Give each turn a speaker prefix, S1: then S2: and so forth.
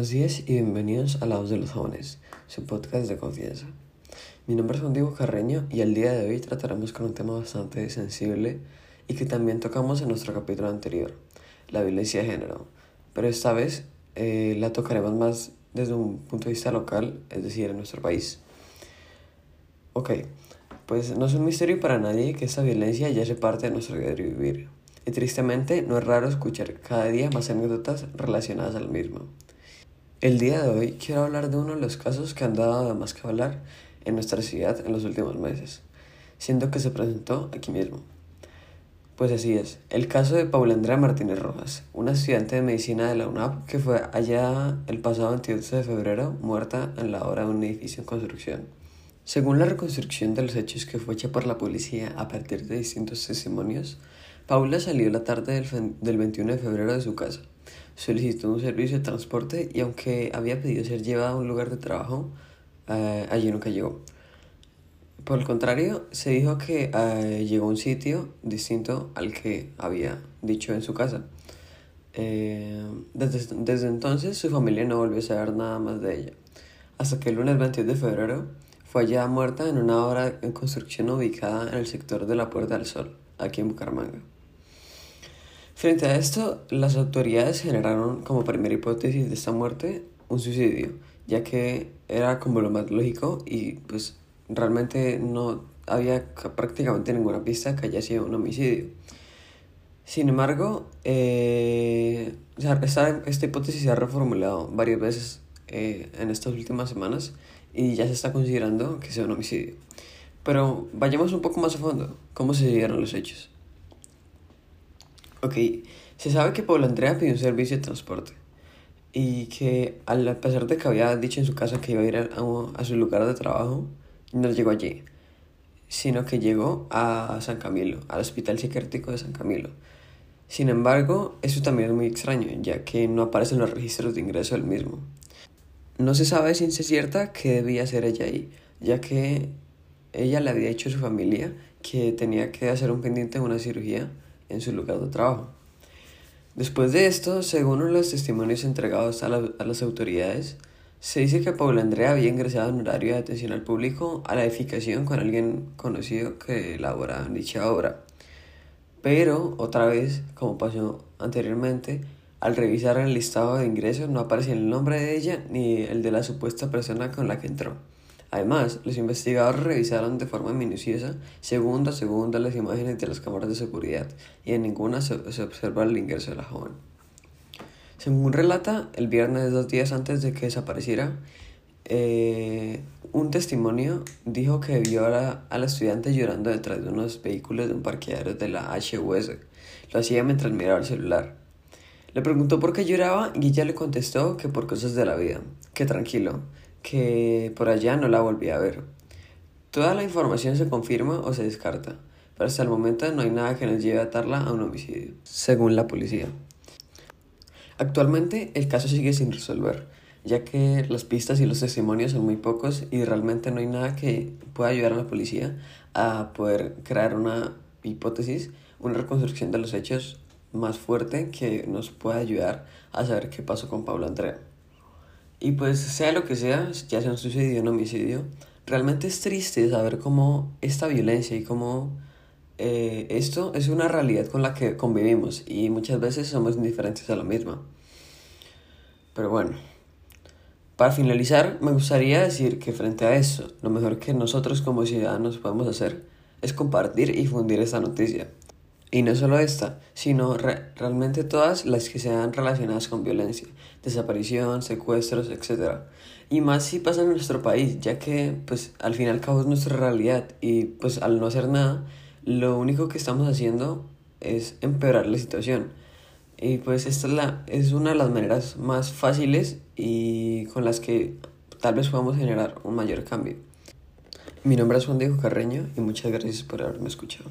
S1: noches y bienvenidos a La Voz de los Jóvenes, su podcast de confianza. Mi nombre es Juan Diego Carreño y el día de hoy trataremos con un tema bastante sensible y que también tocamos en nuestro capítulo anterior, la violencia de género. Pero esta vez eh, la tocaremos más desde un punto de vista local, es decir, en nuestro país. Ok, pues no es un misterio para nadie que esta violencia ya se parte de nuestro diario vivir. Y tristemente no es raro escuchar cada día más anécdotas relacionadas al mismo. El día de hoy quiero hablar de uno de los casos que han dado más que hablar en nuestra ciudad en los últimos meses, siendo que se presentó aquí mismo. Pues así es, el caso de Paula Andrea Martínez Rojas, una estudiante de medicina de la UNAP que fue allá el pasado 28 de febrero muerta en la hora de un edificio en construcción. Según la reconstrucción de los hechos que fue hecha por la policía a partir de distintos testimonios, Paula salió la tarde del, del 21 de febrero de su casa, solicitó un servicio de transporte y aunque había pedido ser llevada a un lugar de trabajo, eh, allí nunca llegó. Por el contrario, se dijo que eh, llegó a un sitio distinto al que había dicho en su casa. Eh, desde, desde, entonces su familia no volvió a saber nada más de ella, hasta que el lunes 22 de febrero fue hallada muerta en una obra en construcción ubicada en el sector de la Puerta del Sol, aquí en Bucaramanga. Frente a esto, las autoridades generaron como primera hipótesis de esta muerte un suicidio, ya que era como lo lógico y pues realmente no había prácticamente ninguna pista que haya sido un homicidio. Sin embargo, eh, esta, esta, hipótesis se ha reformulado varias veces eh, en estas últimas semanas y ya se está considerando que sea un homicidio. Pero vayamos un poco más a fondo. ¿Cómo se dieron los hechos? Ok, se sabe que Paula Andrea pidió un servicio de transporte y que al pesar de que había dicho en su casa que iba a ir a, a, su lugar de trabajo, no llegó allí, sino que llegó a San Camilo, al Hospital Psiquiátrico de San Camilo. Sin embargo, eso también es muy extraño, ya que no aparecen los registros de ingreso del mismo. No se sabe es cierta que debía ser ella ahí, ya que ella le había dicho a su familia que tenía que hacer un pendiente de una cirugía en su lugar de trabajo. Después de esto, según los testimonios entregados a, la, a, las autoridades, se dice que Paula Andrea había ingresado en horario de atención al público a la edificación con alguien conocido que elabora dicha obra. Pero, otra vez, como pasó anteriormente, al revisar el listado de ingresos no aparecía el nombre de ella ni el de la supuesta persona con la que entró. Además, los investigadores revisaron de forma minuciosa, segundo a segundo, las imágenes de las cámaras de seguridad y en ninguna se, se observa el ingreso de la joven. Según relata, el viernes, dos días antes de que desapareciera, eh, un testimonio dijo que vio a la, a la, estudiante llorando detrás de unos vehículos de un parqueadero de la HUS. Lo hacía mientras miraba el celular. Le preguntó por qué lloraba y ella le contestó que por cosas de la vida, que tranquilo, que por allá no la volví a ver. Toda la información se confirma o se descarta, pero hasta el momento no hay nada que nos lleve a atarla a un homicidio, según la policía. Actualmente el caso sigue sin resolver, ya que las pistas y los testimonios son muy pocos y realmente no hay nada que pueda ayudar a la policía a poder crear una hipótesis, una reconstrucción de los hechos más fuerte que nos pueda ayudar a saber qué pasó con Pablo Andrea. Y pues sea lo que sea, ya sea un suicidio o un homicidio, realmente es triste saber cómo esta violencia y cómo eh, esto es una realidad con la que convivimos y muchas veces somos indiferentes a la misma. Pero bueno, para finalizar, me gustaría decir que frente a eso, lo mejor que nosotros como ciudadanos podemos hacer es compartir y fundir esta noticia. Y no solo esta, sino re realmente todas las que sean relacionadas con violencia, desaparición, secuestros, etc. Y más si pasa en nuestro país, ya que pues al fin y al cabo es nuestra realidad y pues al no hacer nada, lo único que estamos haciendo es empeorar la situación. Y pues esta es, la, es una de las maneras más fáciles y con las que tal vez podamos generar un mayor cambio. Mi nombre es Juan Diego Carreño y muchas gracias por haberme escuchado.